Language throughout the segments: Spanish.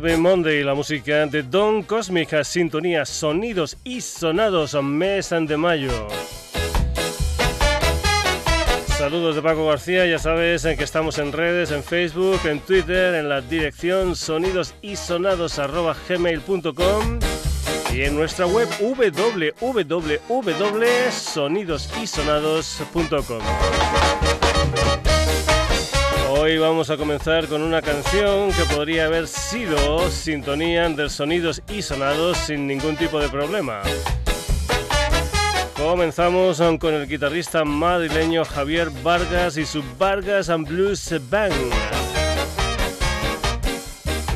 Monday, la música de Don Cosmic, sintonía, sonidos y sonados, mes de mayo. Saludos de Paco García, ya sabes que estamos en redes, en Facebook, en Twitter, en la dirección sonidosisonados.gmail.com y en nuestra web www.sonidosisonados.com. Hoy vamos a comenzar con una canción que podría haber sido sintonía de sonidos y sonados sin ningún tipo de problema. Comenzamos con el guitarrista madrileño Javier Vargas y su Vargas and Blues Band.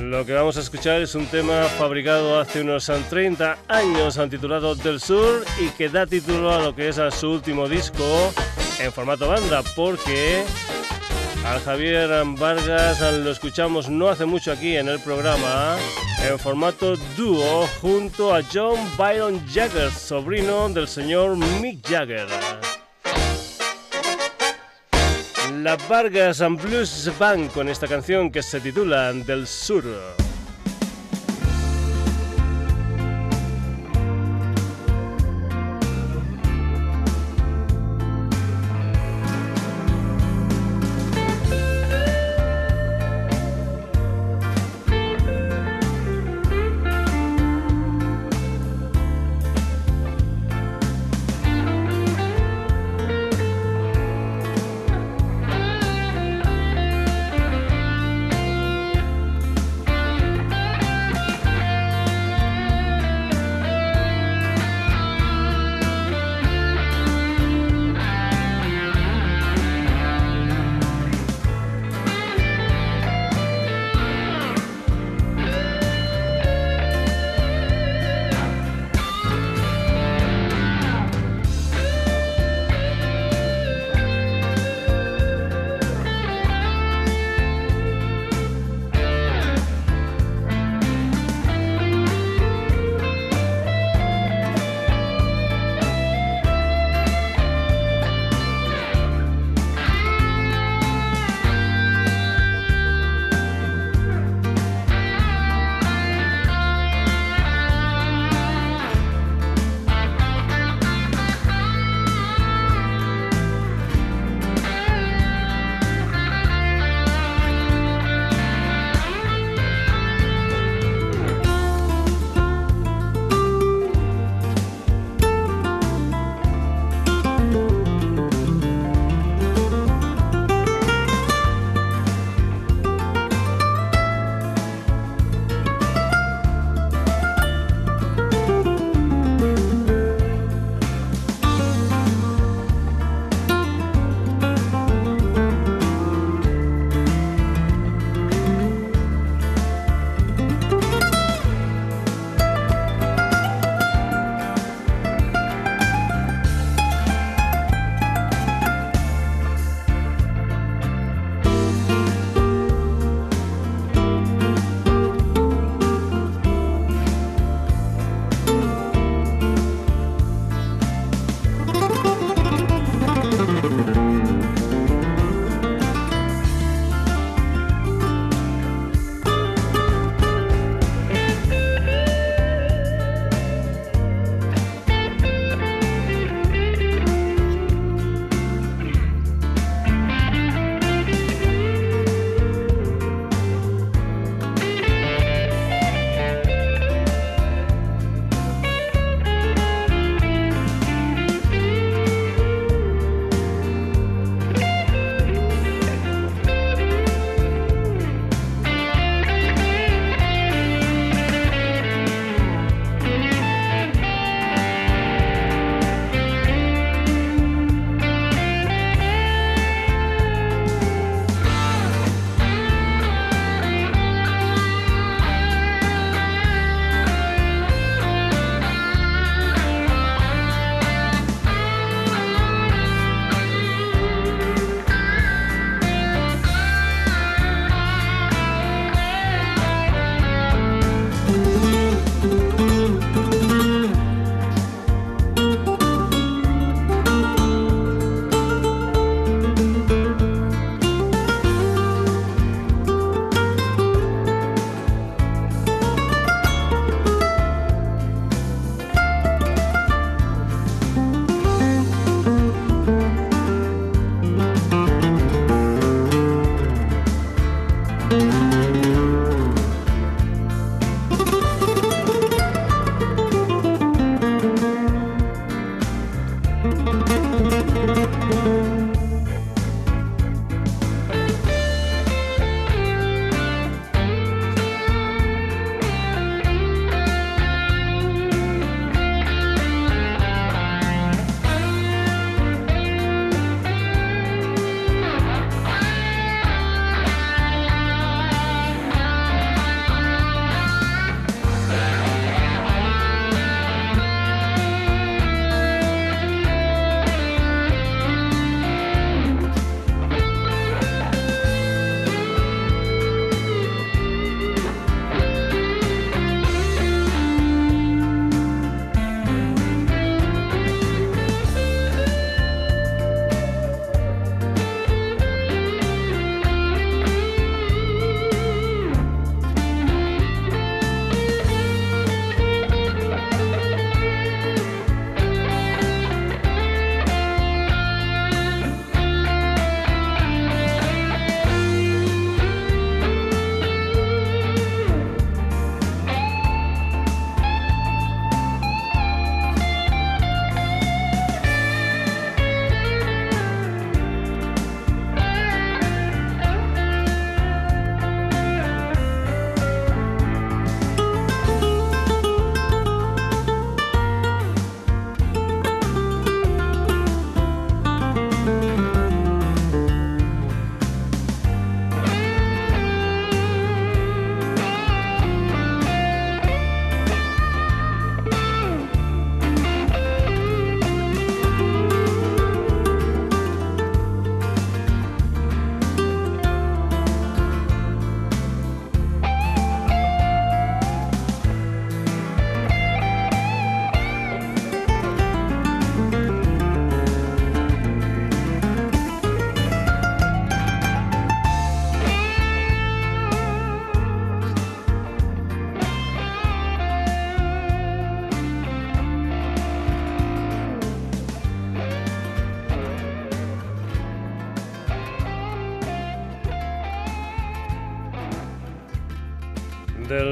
Lo que vamos a escuchar es un tema fabricado hace unos 30 años, titulado Del Sur, y que da título a lo que es su último disco en formato banda, porque a Javier Vargas lo escuchamos no hace mucho aquí en el programa en formato dúo junto a John Byron Jagger, sobrino del señor Mick Jagger. La Vargas and Blues Band con esta canción que se titula Del Sur.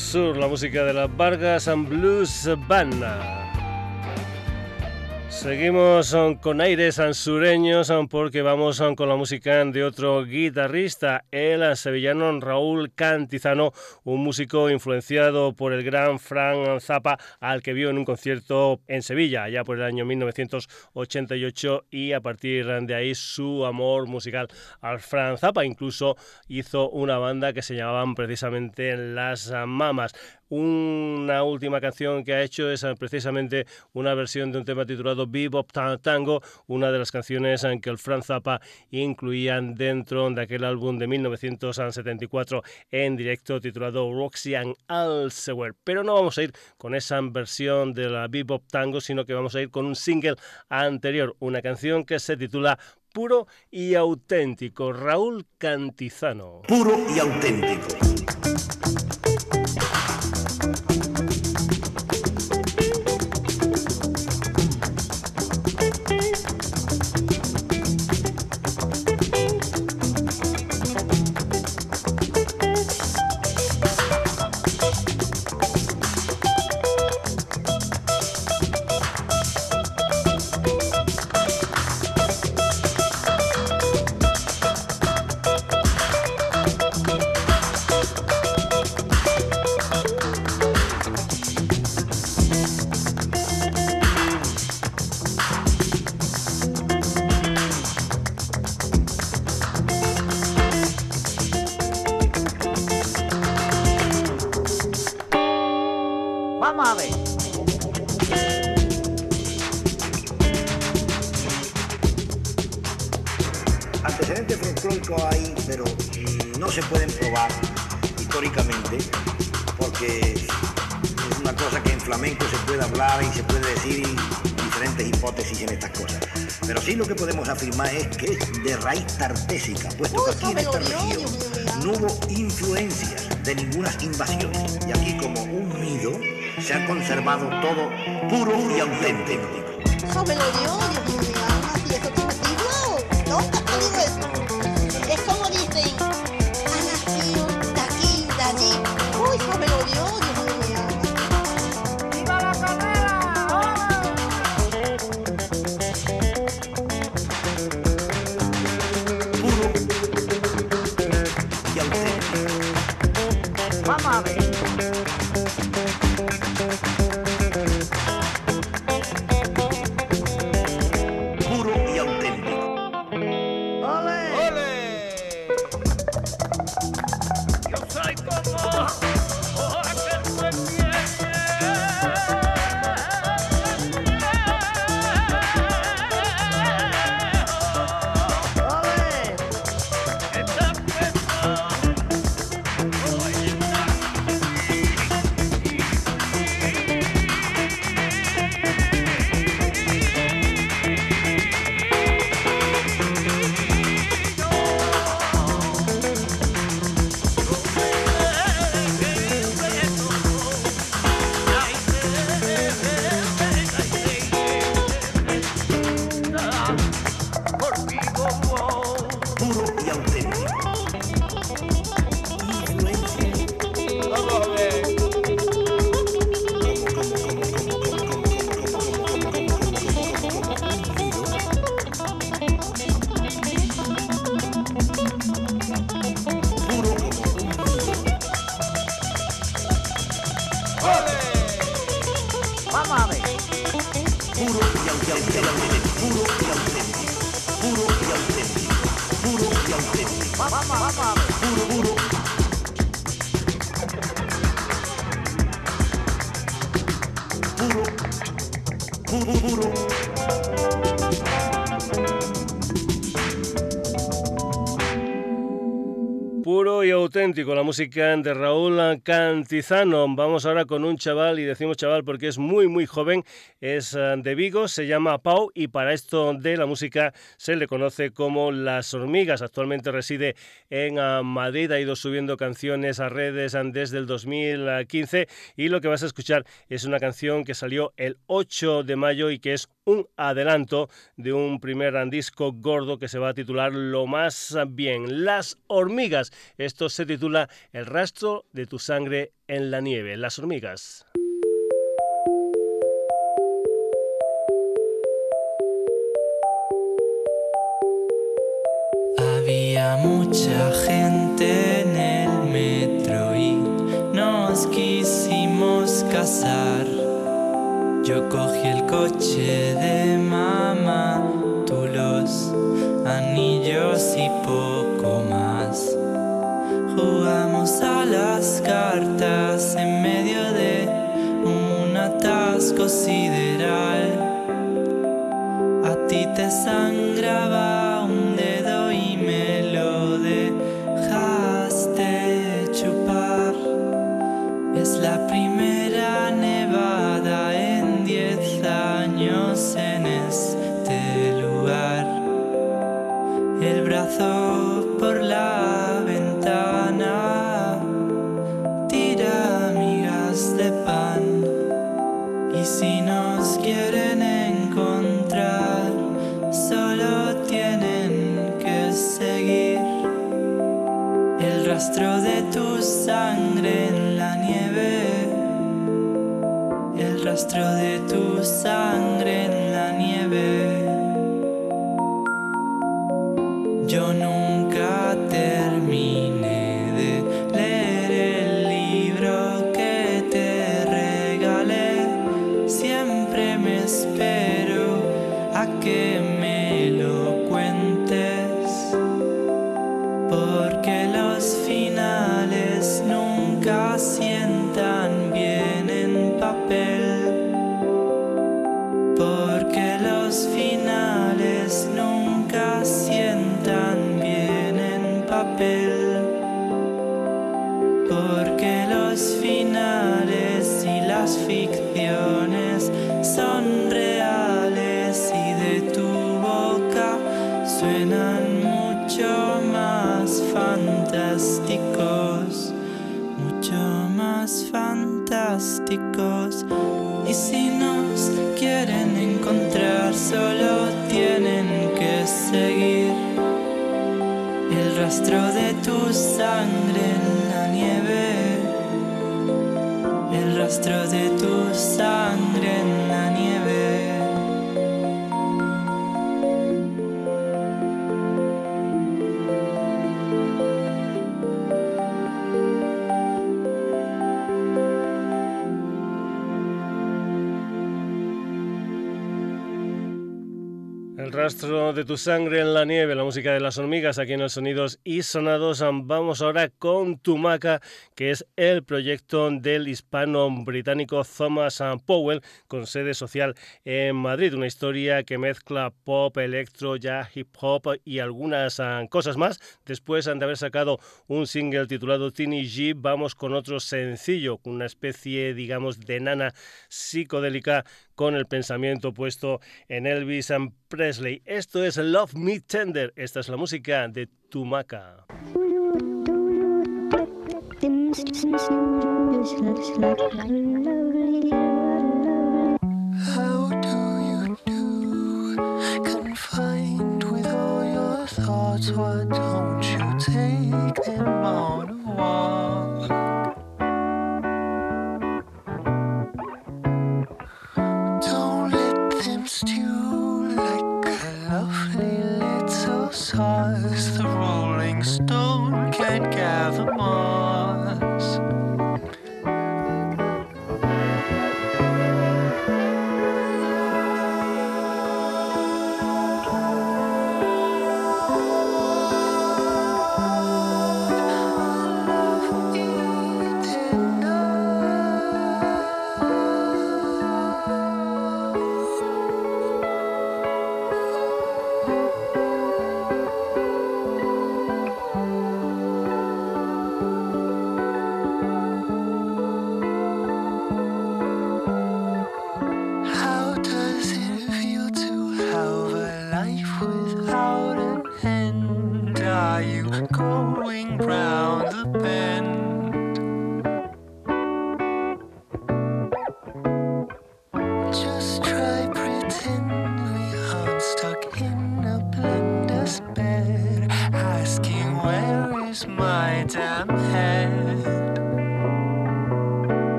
Sur, la música de las Vargas and Blues Band. Seguimos con aires sureños porque vamos con la música de otro guitarrista, el sevillano Raúl Cantizano, un músico influenciado por el gran Frank Zappa, al que vio en un concierto en Sevilla, ya por el año 1988, y a partir de ahí su amor musical al Frank Zappa. Incluso hizo una banda que se llamaban precisamente Las Mamas. Una última canción que ha hecho es eh, precisamente una versión de un tema titulado Bebop Tango, una de las canciones en que el Franz Zappa incluían dentro de aquel álbum de 1974 en directo titulado Roxy and Elsewhere. Pero no vamos a ir con esa versión de la Bebop Tango, sino que vamos a ir con un single anterior, una canción que se titula Puro y auténtico, Raúl Cantizano. Puro y auténtico. Tartésica, puesto que aquí en esta región no hubo influencias de ninguna invasión. Y aquí como un nido se ha conservado todo puro y auténtico. Con la música de Raúl Cantizano. Vamos ahora con un chaval, y decimos chaval porque es muy, muy joven, es eh, de Vigo, se llama Pau y para esto de la música se le conoce como Las Hormigas. Actualmente reside en eh, Madrid, ha ido subiendo canciones a redes eh, desde el 2015 y lo que vas a escuchar es una canción que salió el 8 de mayo y que es un adelanto de un primer disco gordo que se va a titular Lo más bien, Las Hormigas. Esto se se titula El rastro de tu sangre en la nieve, las hormigas. Había mucha gente en el metro y nos quisimos casar. Yo cogí el coche de mamá, tú los anillos y poco más. Jugamos a las cartas en medio de un atasco sideral. A ti te sangraba de tu sangre en la nieve, la música de las hormigas aquí en los sonidos y sonados. Vamos ahora con Tumaca, que es el proyecto del hispano-británico Thomas Powell, con sede social en Madrid. Una historia que mezcla pop, electro, ya hip hop y algunas ah, cosas más. Después de haber sacado un single titulado Tiny G, vamos con otro sencillo, una especie, digamos, de nana psicodélica con el pensamiento puesto en Elvis Presley. Esto es Love Me Tender. Esta es la música de Tumaca. How do you do? Confined with all your thoughts, why don't you take them on a walk?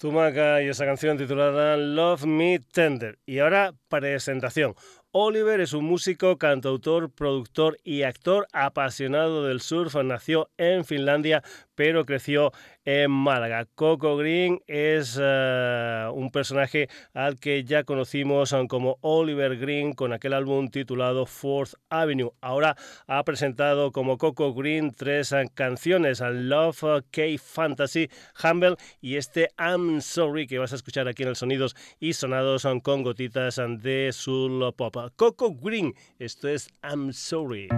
Tumaca y esa canción titulada Love Me Tender. Y ahora presentación. Oliver es un músico, cantautor, productor y actor apasionado del surf. Nació en Finlandia, pero creció en Málaga. Coco Green es eh, un personaje al que ya conocimos um, como Oliver Green con aquel álbum titulado Fourth Avenue. Ahora ha presentado como Coco Green tres uh, canciones, Love, uh, K Fantasy, Humble y este I'm Sorry que vas a escuchar aquí en el Sonidos y Sonados con gotitas de soul pop. Coco Green, esto es I'm Sorry.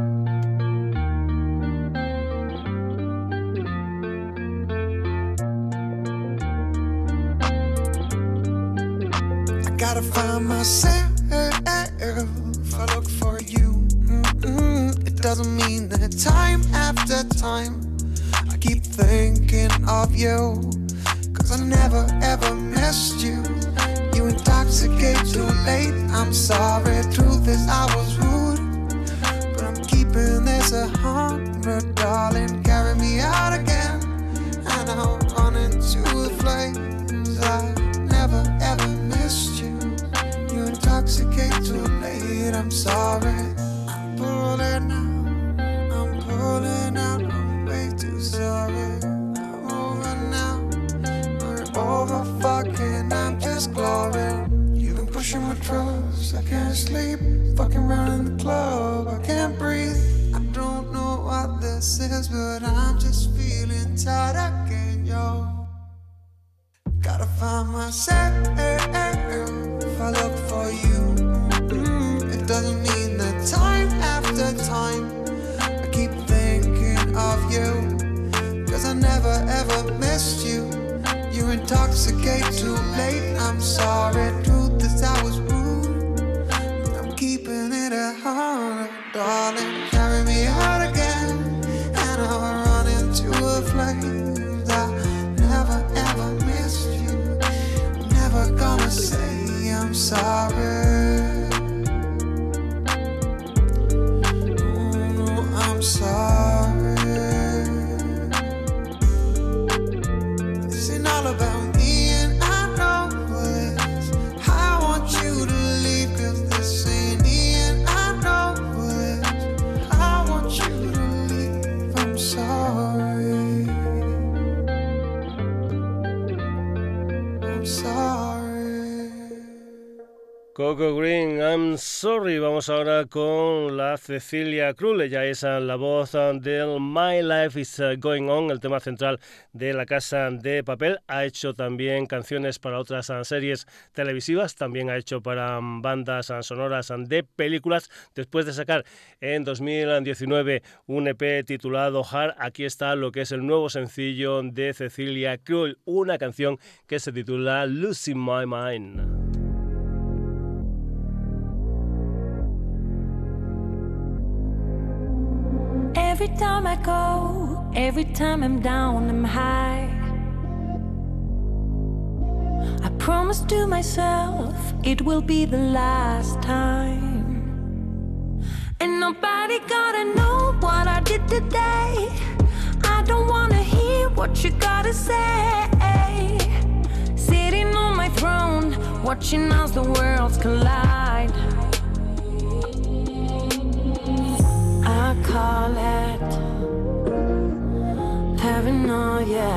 Find myself. I look for you. Mm-mm. It doesn't mean that time after time I keep thinking of you. Cause I never ever missed you. You intoxicate too late. I'm sorry. Truth is, I was rude. But I'm keeping this a hundred, darling. Carry me out again. And I'll run into the flames. Vamos ahora con la Cecilia Krull. Ella es la voz uh, del My Life is uh, Going On, el tema central de La Casa de Papel. Ha hecho también canciones para otras series televisivas, también ha hecho para um, bandas sonoras de películas. Después de sacar en 2019 un EP titulado Hard, aquí está lo que es el nuevo sencillo de Cecilia Krull, una canción que se titula Losing My Mind. Every time I go, every time I'm down, I'm high. I promise to myself it will be the last time. And nobody gotta know what I did today. I don't wanna hear what you gotta say. Sitting on my throne, watching as the worlds collide. I call it paranoia.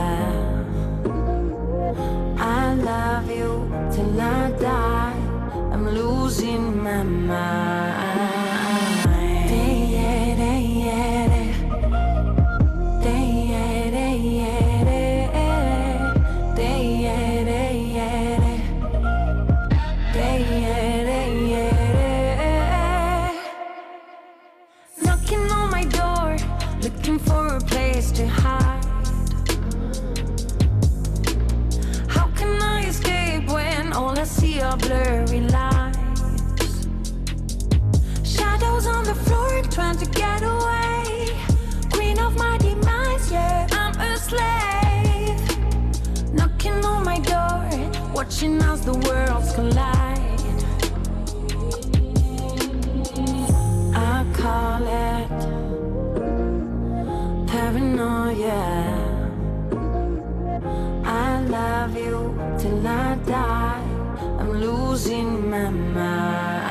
I love you till I die. I'm losing my mind. our blurry lines. Shadows on the floor trying to get away. Queen of my demise, yeah, I'm a slave. Knocking on my door, watching as the worlds collide. I call it paranoia. I love you till I die losing my mind.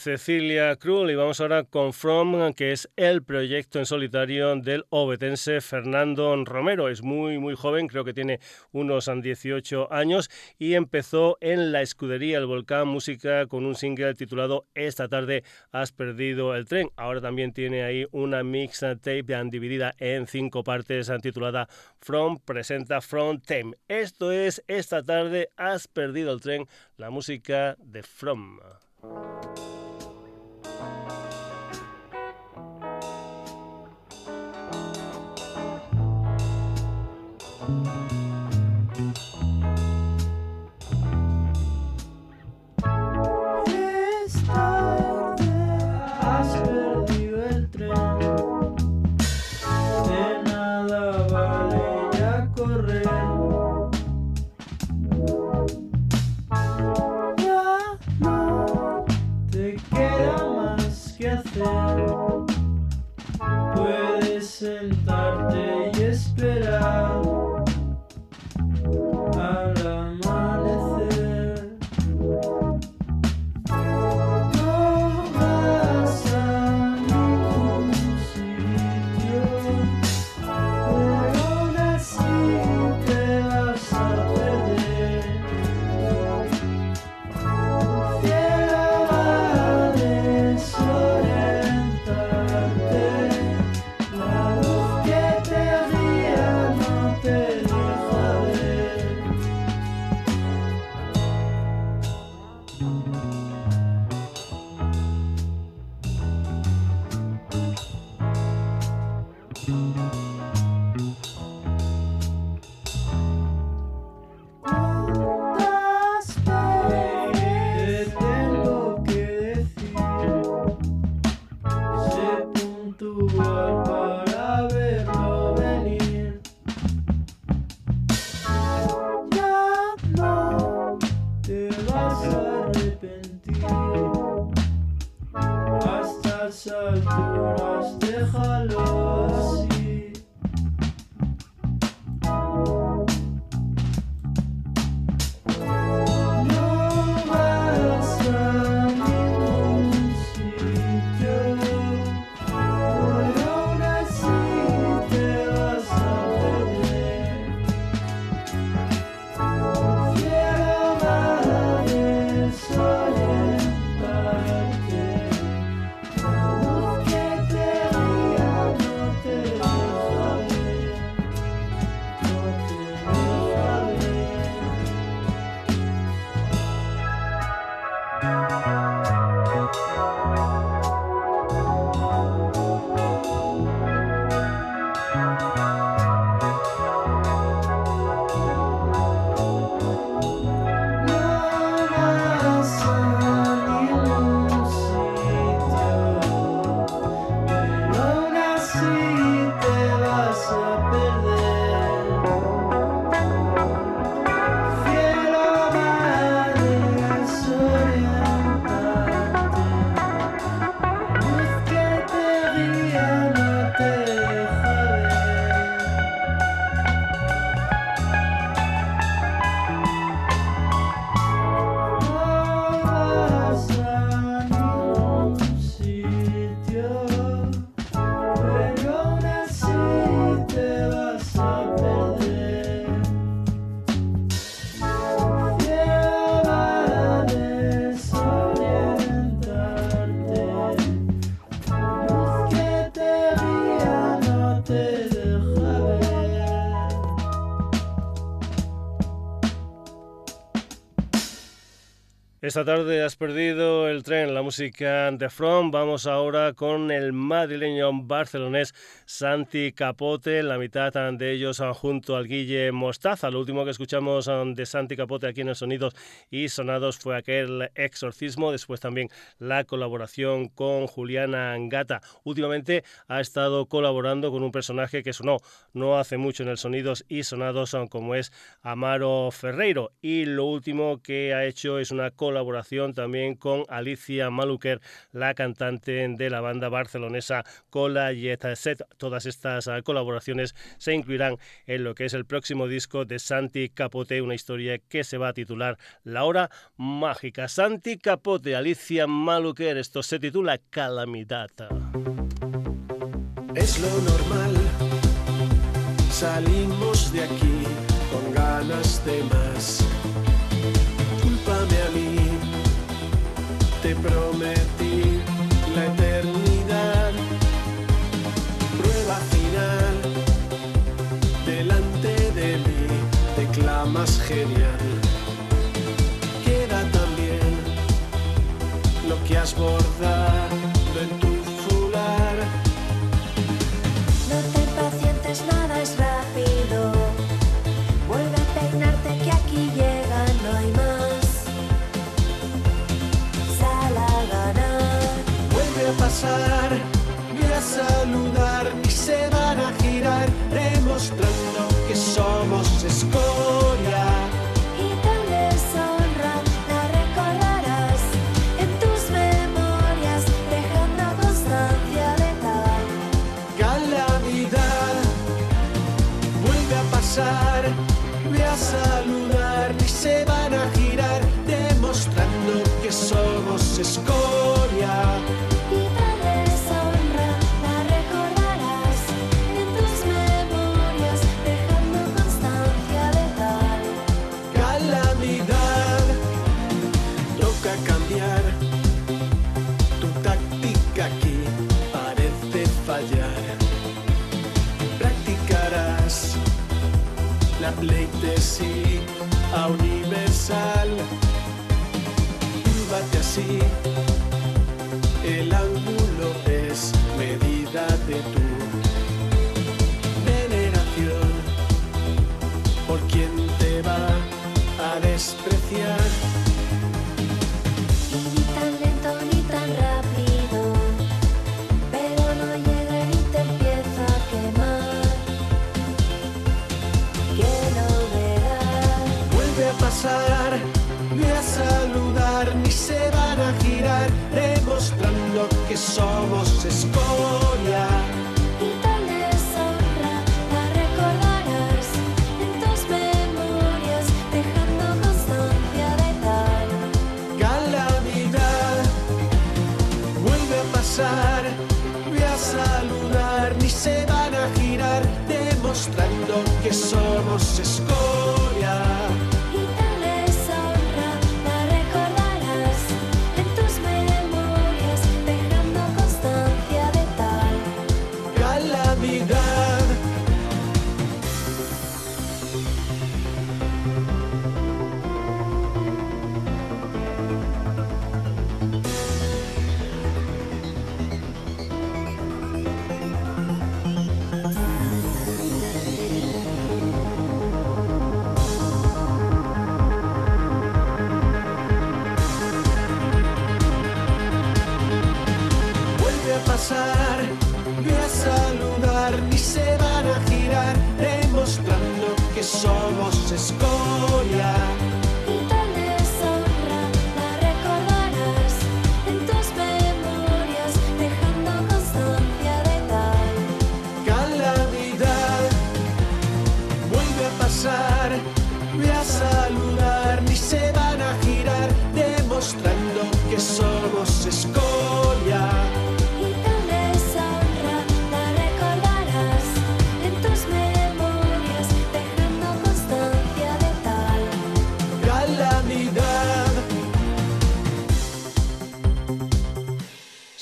Cecilia Krull. Y vamos ahora con From, que es el proyecto en solitario del obetense Fernando Romero. Es muy, muy joven, creo que tiene unos 18 años y empezó en la escudería El Volcán Música con un single titulado Esta tarde has perdido el tren. Ahora también tiene ahí una mixtape dividida en cinco partes titulada From presenta From Time. Esto es Esta tarde has perdido el tren la música de From. Esta tarde has perdido el tren, la música de From. Vamos ahora con el madrileño barcelonés Santi Capote, la mitad de ellos junto al Guille Mostaza. Lo último que escuchamos de Santi Capote aquí en el Sonidos y Sonados fue aquel exorcismo, después también la colaboración con Juliana Gata. Últimamente ha estado colaborando con un personaje que sonó no hace mucho en el Sonidos y Sonados como es Amaro Ferreiro y lo último que ha hecho es una colaboración colaboración también con Alicia Maluker, la cantante de la banda barcelonesa Cola Jet Set. Todas estas ah, colaboraciones se incluirán en lo que es el próximo disco de Santi Capote, una historia que se va a titular La Hora Mágica. Santi Capote, Alicia Maluker, esto se titula Calamidad. Es lo normal, salimos de aquí con ganas de más. Te prometí la eternidad. Prueba final, delante de mí, te clamas genial. Queda también lo que has bordado en tu pasar, ve a saludar,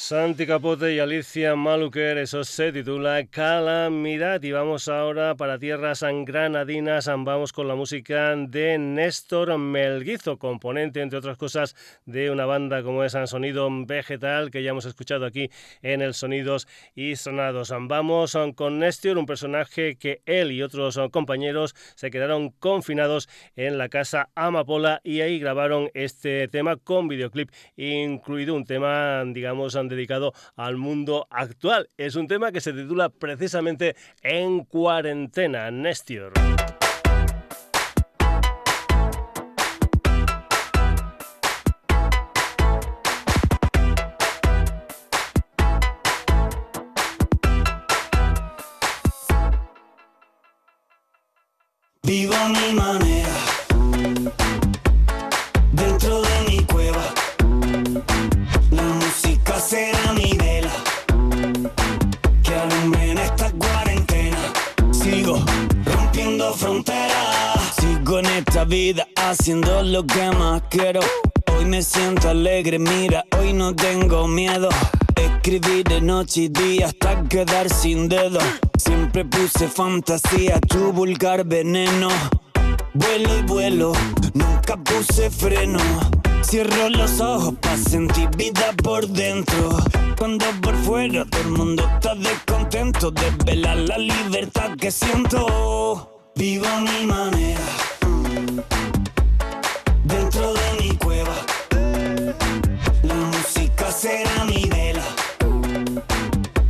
Santi Capote y Alicia Maluker, eso se titula Calamidad. Y vamos ahora para tierras granadinas, vamos con la música de Néstor Melguizo, componente, entre otras cosas, de una banda como es Sonido Vegetal, que ya hemos escuchado aquí en el Sonidos y Sonados. Vamos con Néstor, un personaje que él y otros compañeros se quedaron confinados en la casa Amapola y ahí grabaron este tema con videoclip incluido, un tema, digamos, dedicado al mundo actual. Es un tema que se titula precisamente En cuarentena, Nestior. Vivo mi. Sigo en esta vida haciendo lo que más quiero. Hoy me siento alegre, mira, hoy no tengo miedo. Escribí de noche y día hasta quedar sin dedo. Siempre puse fantasía, tu vulgar veneno. Vuelo y vuelo, nunca puse freno. Cierro los ojos para sentir vida por dentro. Cuando por fuera todo el mundo está descontento de velar la libertad que siento. Vivo mi manera, dentro de mi cueva. La música será mi vela,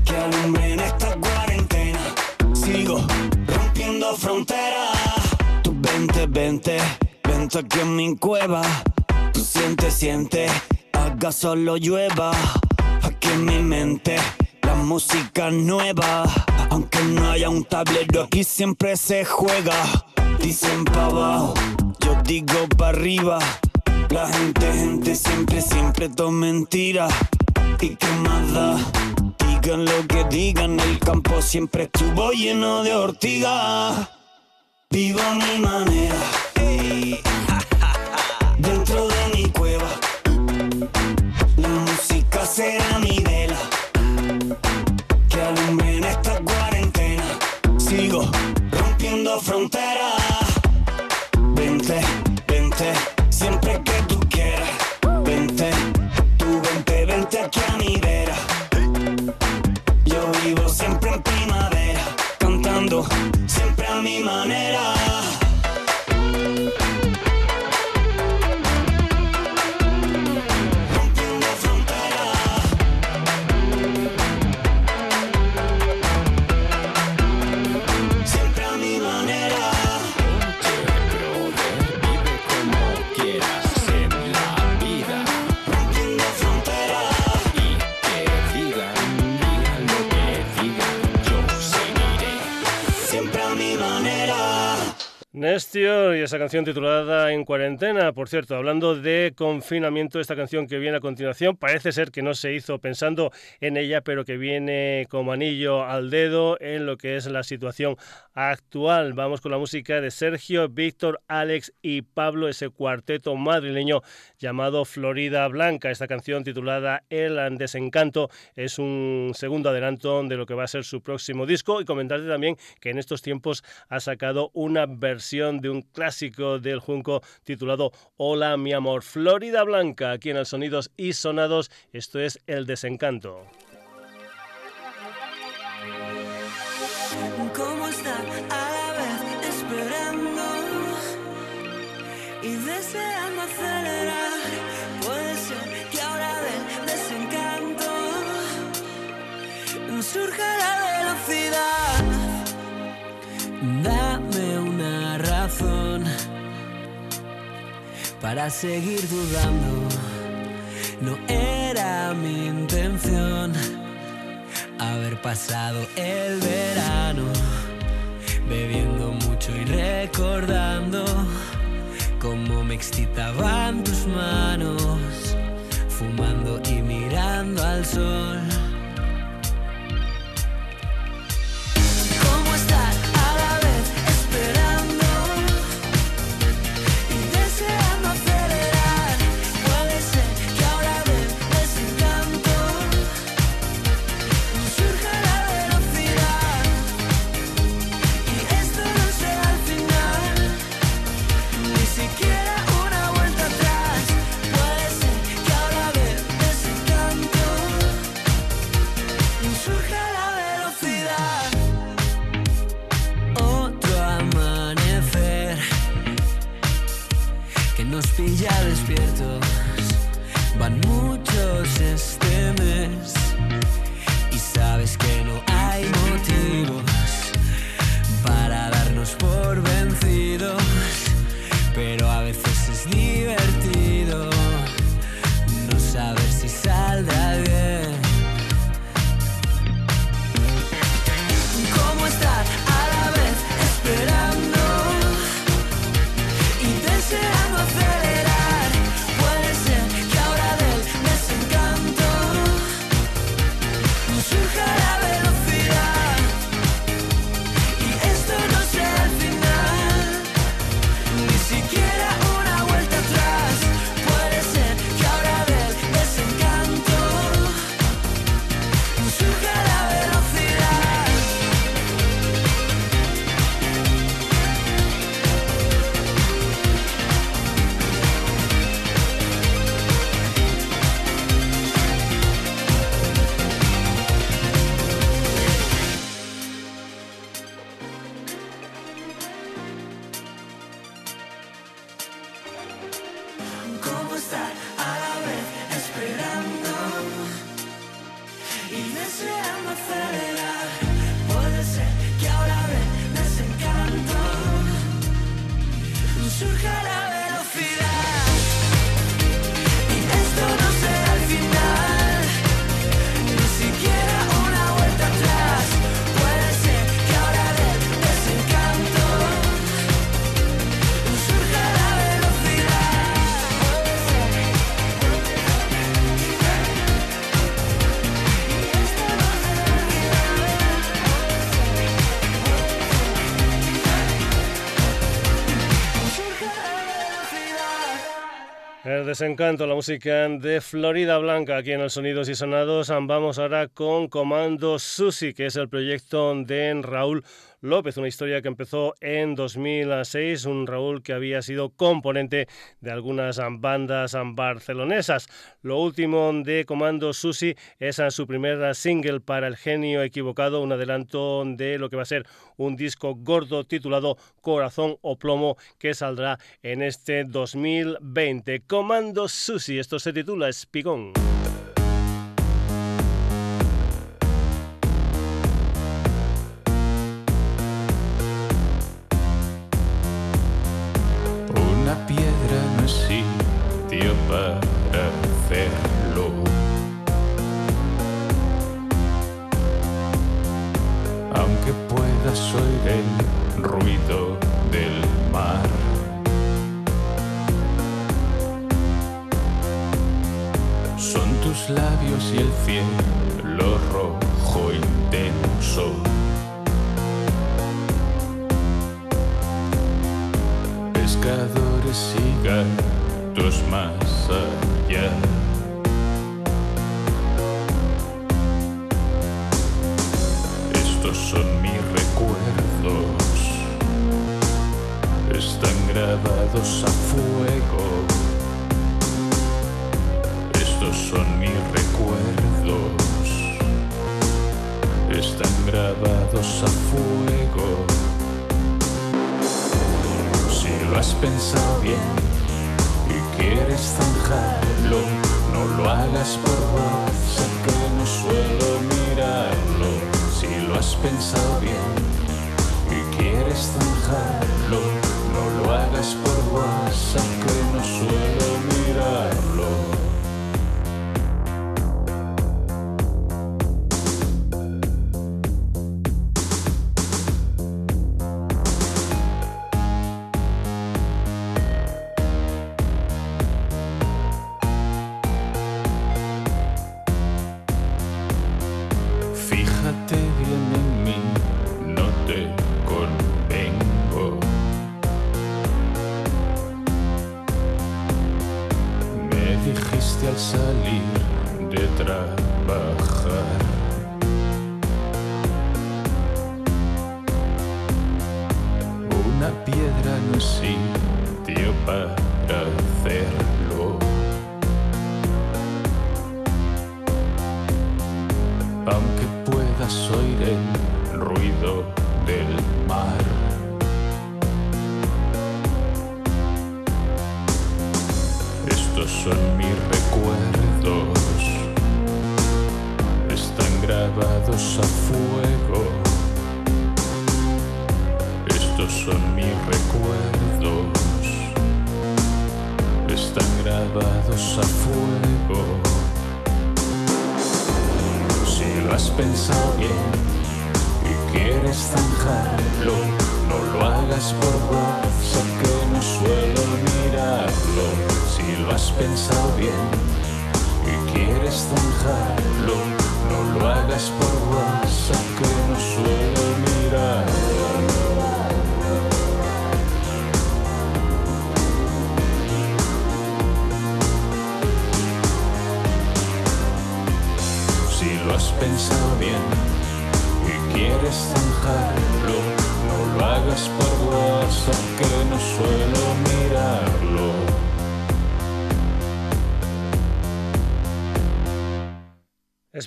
que alumbre en esta cuarentena. Sigo rompiendo fronteras. Tú vente, vente, vente aquí en mi cueva. Tú siente, siente, haga solo llueva. Aquí en mi mente, la música nueva. Aunque no haya un tablero, aquí siempre se juega. Dicen pa' abajo, yo digo pa' arriba. La gente, gente, siempre, siempre todo mentira. ¿Y qué más da? Digan lo que digan, el campo siempre estuvo lleno de ortigas. Vivo a mi manera, fronteras. Y esa canción titulada En cuarentena. Por cierto, hablando de confinamiento, esta canción que viene a continuación parece ser que no se hizo pensando en ella, pero que viene como anillo al dedo en lo que es la situación actual. Vamos con la música de Sergio, Víctor, Alex y Pablo, ese cuarteto madrileño llamado Florida Blanca. Esta canción titulada El Desencanto es un segundo adelanto de lo que va a ser su próximo disco y comentarte también que en estos tiempos ha sacado una versión de un clásico del Junco titulado Hola mi amor, Florida Blanca, aquí en el Sonidos y Sonados, esto es El Desencanto. ¿Cómo está a esperando y deseando para seguir dudando. No era mi intención haber pasado el verano bebiendo mucho y recordando cómo me excitaban tus manos, fumando y mirando al sol. El desencanto, la música de Florida Blanca aquí en el Sonidos y Sonados. Vamos ahora con Comando Susi, que es el proyecto de Raúl López, una historia que empezó en 2006, un Raúl que había sido componente de algunas bandas barcelonesas. Lo último de Comando Susi es su primer single para El Genio Equivocado, un adelanto de lo que va a ser un disco gordo titulado Corazón o Plomo que saldrá en este 2020. Comando Susi, esto se titula Espigón. El ruido del mar. Son tus labios y el cielo rojo intenso. pescadores y gatos más allá. Estos son mis recuerdos, están grabados a fuego. Estos son mis recuerdos, están grabados a fuego. Si lo has pensado bien y quieres zanjarlo, no lo hagas por WhatsApp que no suelo mirarlo. Si lo has pensado bien no lo hagas por WhatsApp que no suelo mirarlo.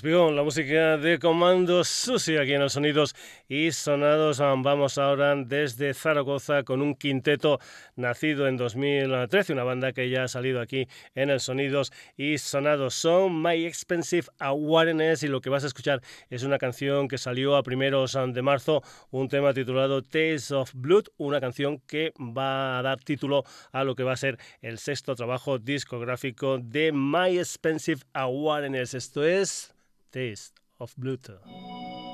La música de Comando Susi aquí en los sonidos y sonados. Vamos ahora desde Zaragoza con un quinteto nacido en 2013, una banda que ya ha salido aquí en el Sonidos y Sonados. Son My Expensive Awareness y lo que vas a escuchar es una canción que salió a primeros de marzo, un tema titulado Taste of Blood, una canción que va a dar título a lo que va a ser el sexto trabajo discográfico de My Expensive Awareness. Esto es taste of Bluetooth.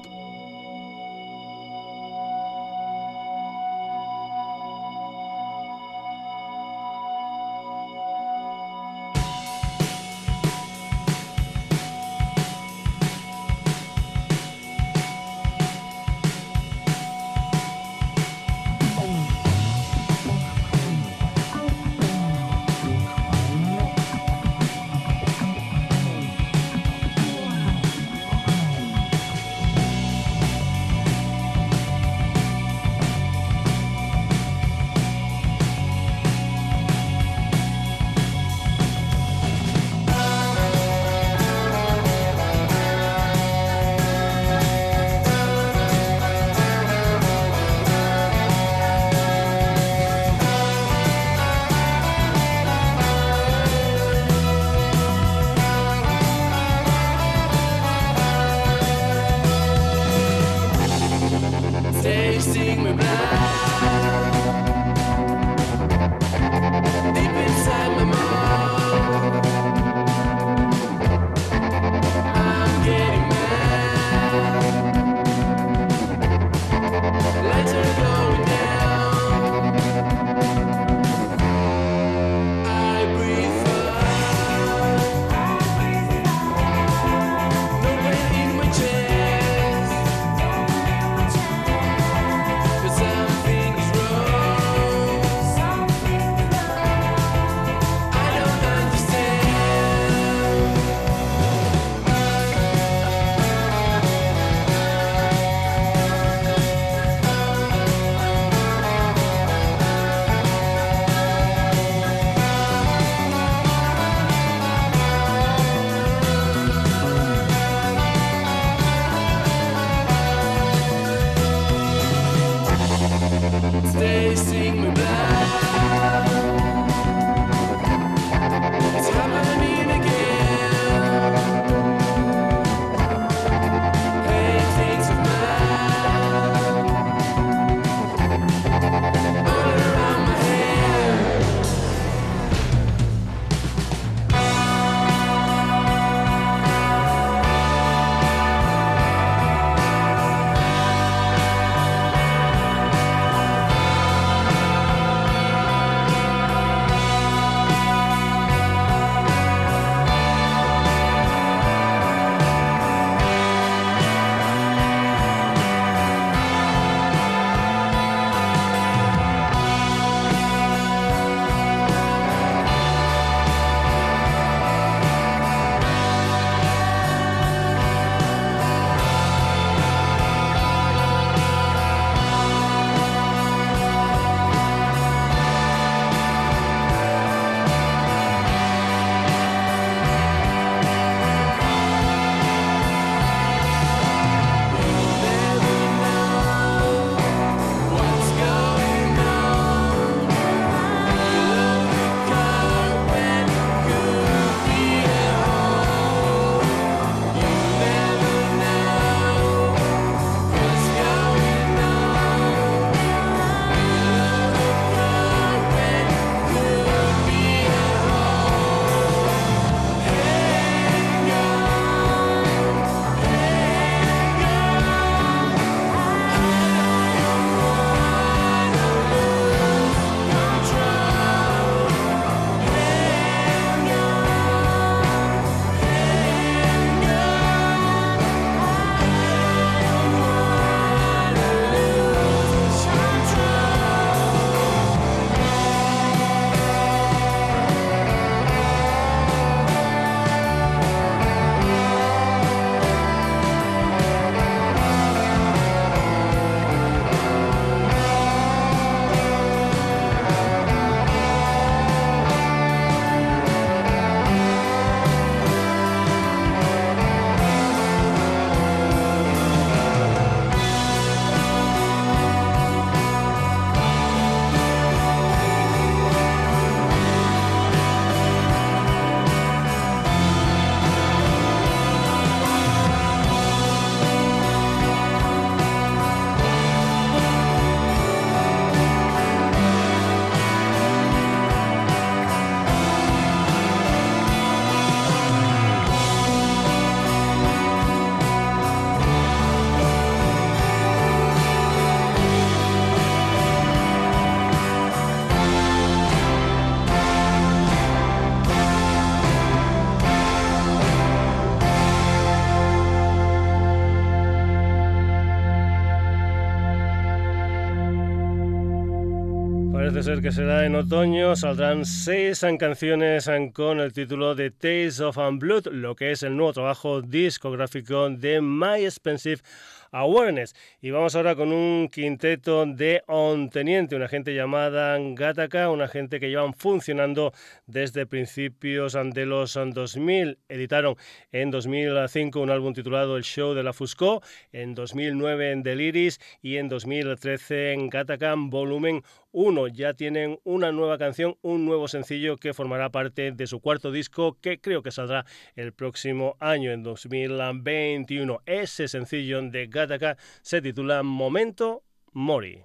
Ser que será en otoño, saldrán seis canciones con el título de Taste of Blood, lo que es el nuevo trabajo discográfico de My Expensive Awareness. Y vamos ahora con un quinteto de Onteniente, una gente llamada Gataka, una gente que llevan funcionando desde principios de los 2000. Editaron en 2005 un álbum titulado El Show de la Fusco, en 2009 en Deliris y en 2013 en Gataka Volumen 1. Ya tienen una nueva canción, un nuevo sencillo que formará parte de su cuarto disco que creo que saldrá el próximo año, en 2021. Ese sencillo de Gataka se titula Momento Mori.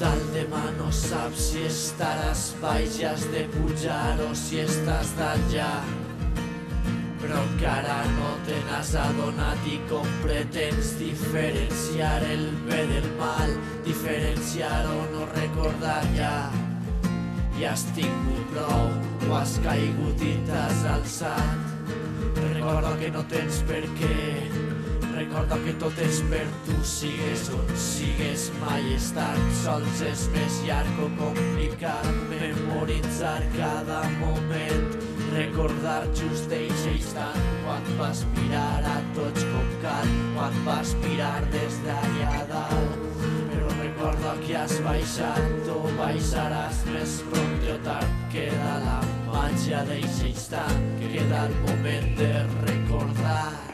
Dalt de mà no saps si estaràs baix i has de pujar o si estàs d'allà però encara no te n'has adonat i com pretens diferenciar el bé del mal diferenciar o no recordar ja. I has tingut prou o has caigut i t'has alçat. Recorda que no tens per què Recorda que tot és per tu, sigues on sigues, mai estar sols és més llarg o complicat. Memoritzar cada moment, recordar just eixe instant, quan vas mirar a tots com cal, quan vas mirar des d'allà dalt. Però recorda que has baixat o baixaràs més pront o tard, queda la màgia d'eixe instant, queda el moment de recordar.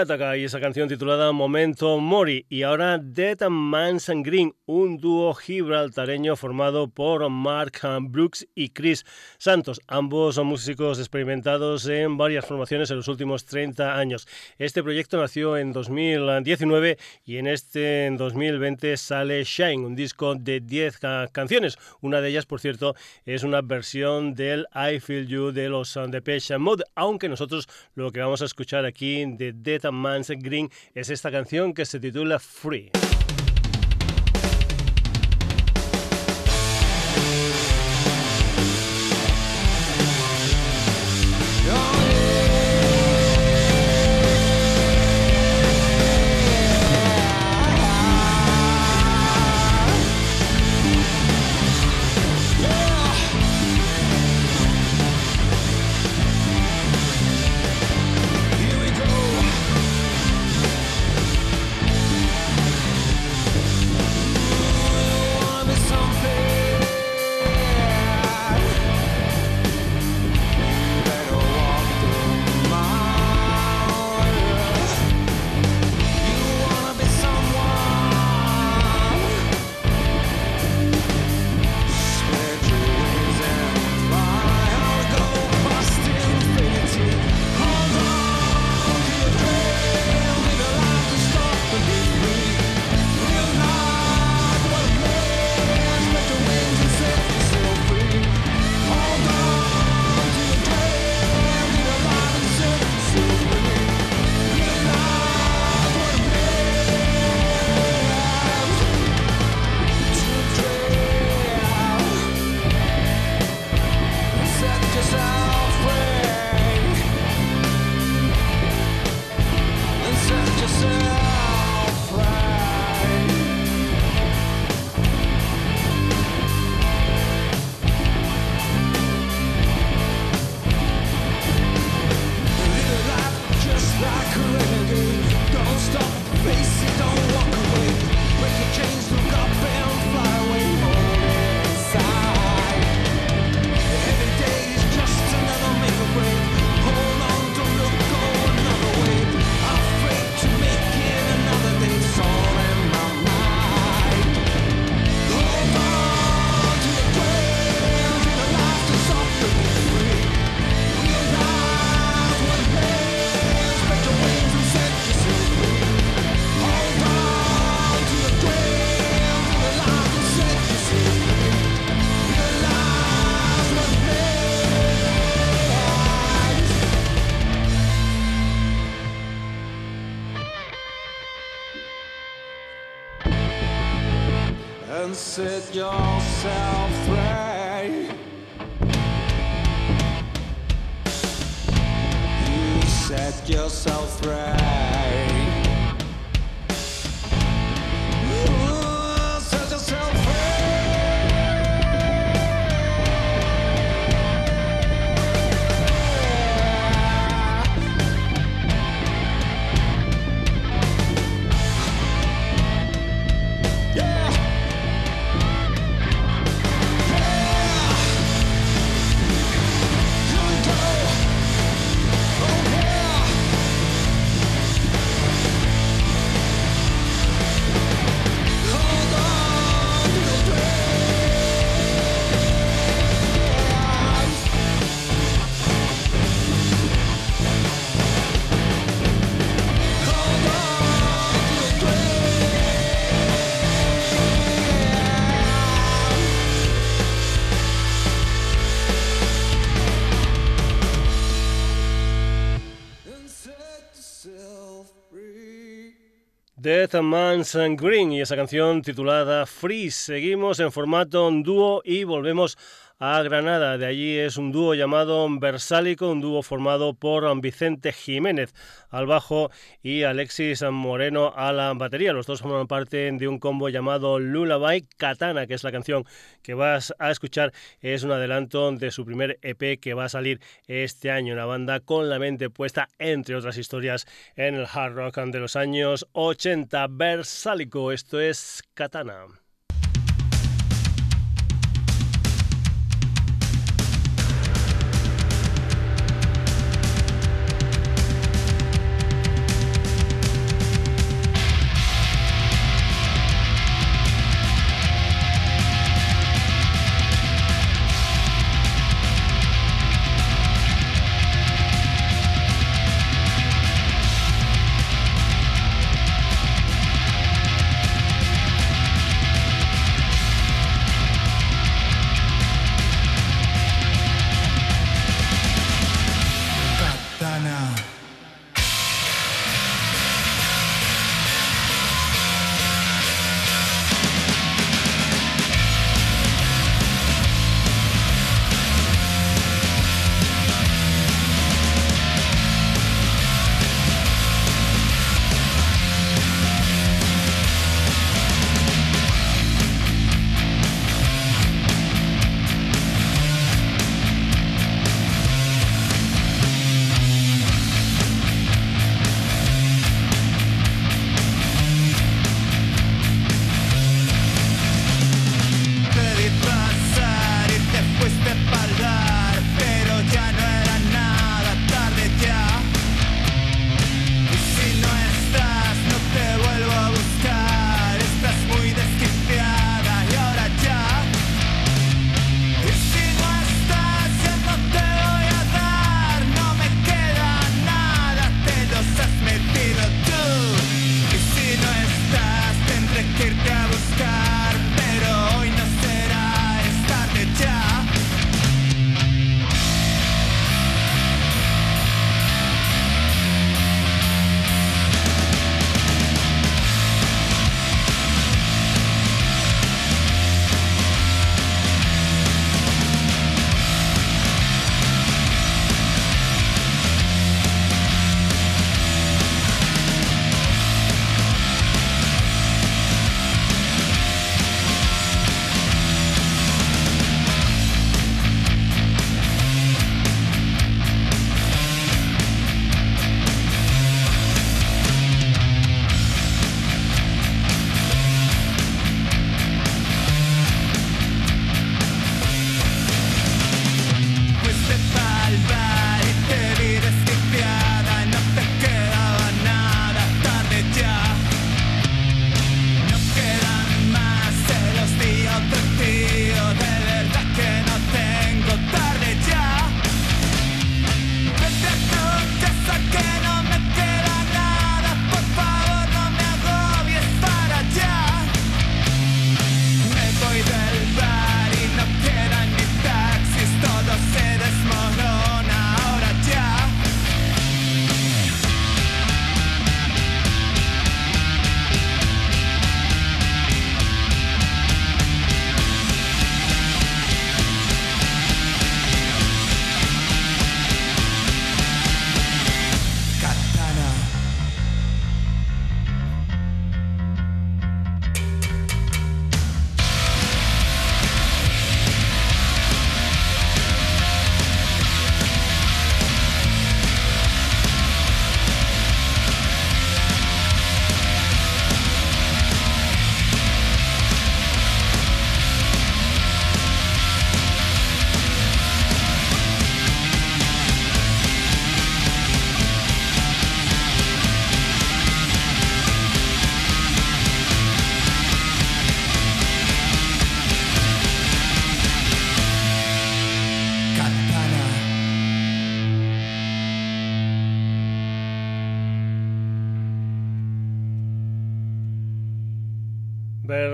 Y esa canción titulada Momento Mori. Y ahora Dead Man's and Green, un dúo gibraltareño formado por Mark Brooks y Chris Santos. Ambos son músicos experimentados en varias formaciones en los últimos 30 años. Este proyecto nació en 2019 y en este en 2020 sale Shine, un disco de 10 ca- canciones. Una de ellas, por cierto, es una versión del I Feel You de los Depeche Mode, aunque nosotros lo que vamos a escuchar aquí de Dead Man's Green es esta canción que se titula Free. Death Man's Green y esa canción titulada Freeze. Seguimos en formato dúo y volvemos a Granada. De allí es un dúo llamado Versálico, un dúo formado por Vicente Jiménez al bajo y Alexis Moreno a la batería. Los dos forman parte de un combo llamado Lullaby Katana, que es la canción que vas a escuchar. Es un adelanto de su primer EP que va a salir este año. Una banda con la mente puesta, entre otras historias, en el hard rock de los años 80. Versálico, esto es Katana.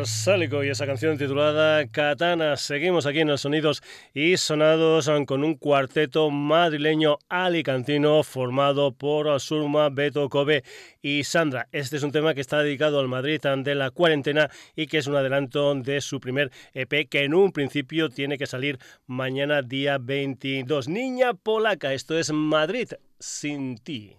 Versálico y esa canción titulada Katana. Seguimos aquí en los sonidos y sonados con un cuarteto madrileño alicantino formado por Surma, Beto, Kobe y Sandra. Este es un tema que está dedicado al Madrid de la cuarentena y que es un adelanto de su primer EP que en un principio tiene que salir mañana día 22. Niña polaca, esto es Madrid sin ti.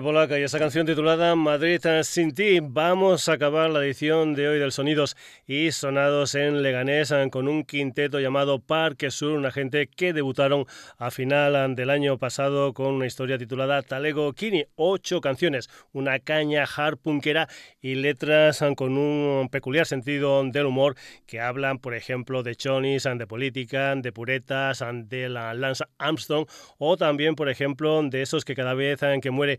Polaca y esa canción titulada Madrid sin ti. Vamos a acabar la edición de hoy del Sonidos y Sonados en Leganés con un quinteto llamado Parque Sur, una gente que debutaron a final del año pasado con una historia titulada Talego Kini. Ocho canciones, una caña hard punkera y letras con un peculiar sentido del humor que hablan, por ejemplo, de chonis, de política, de puretas, de la Lance Armstrong o también, por ejemplo, de esos que cada vez que muere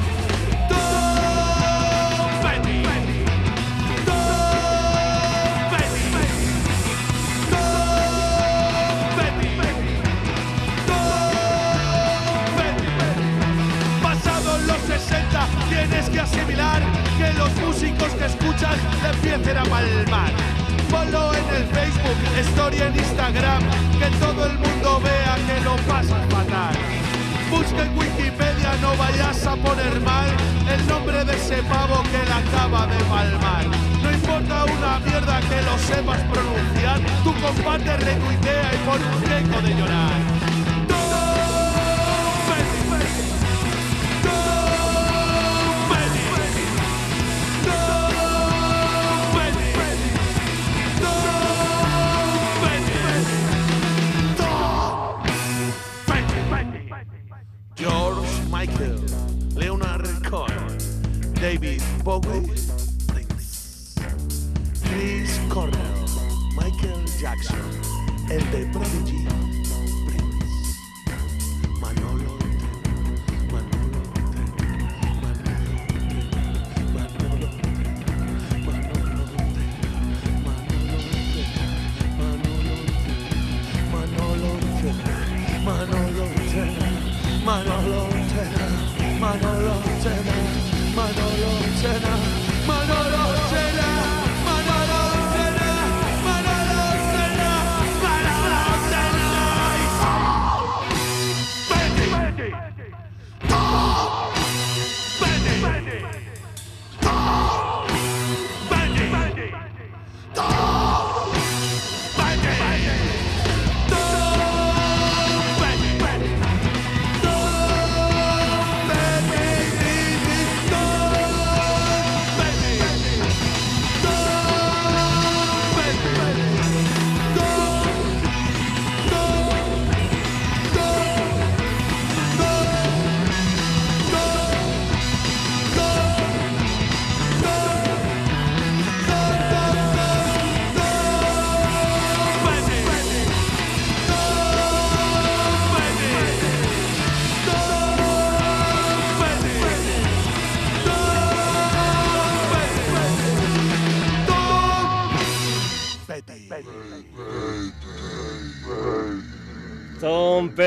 los músicos que escuchan le empiecen a palmar. Ponlo en el Facebook, story en Instagram, que todo el mundo vea que lo pasas fatal. Busca en Wikipedia, no vayas a poner mal el nombre de ese pavo que la acaba de palmar. No importa una mierda que lo sepas pronunciar, tu compadre retuitea y pone un eco de llorar. Michael, Leonard Cohen, David Bowie, Chris Cornell, Jackson, el de Prodigy,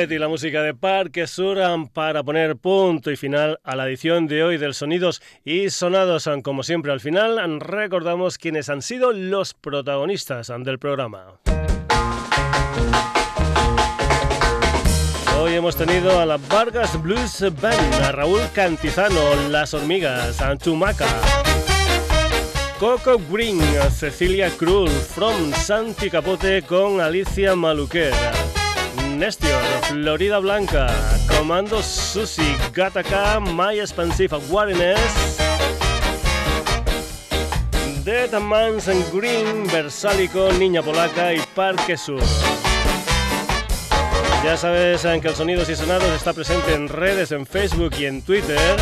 Petty, la música de Parque Suran para poner punto y final a la edición de hoy del Sonidos y Sonados. Como siempre al final recordamos quiénes han sido los protagonistas del programa. Hoy hemos tenido a la Vargas Blues Band, a Raúl Cantizano, Las Hormigas, Antumaca, Coco Green, Cecilia Cruz, From Santi Capote con Alicia Maluquer, Nestor, Florida Blanca, Comando Susi, Gataka, My Expansive Awareness, Dead Man's Green, Versálico, Niña Polaca y Parque Sur. Ya sabes que el Sonidos y Sonados está presente en redes, en Facebook y en Twitter.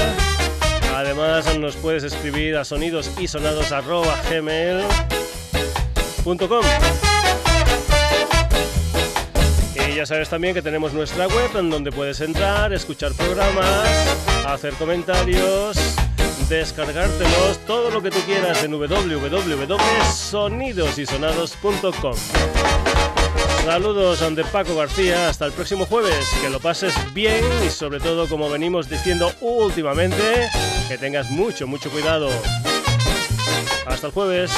Además nos puedes escribir a sonidosisonados.gmail.com Y ya sabes también que tenemos nuestra web en donde puedes entrar, escuchar programas, hacer comentarios, descargártelos, todo lo que tú quieras en www.sonidosisonados.com. Saludos de Paco García, hasta el próximo jueves, que lo pases bien y sobre todo como venimos diciendo últimamente, que tengas mucho, mucho cuidado. Hasta el jueves.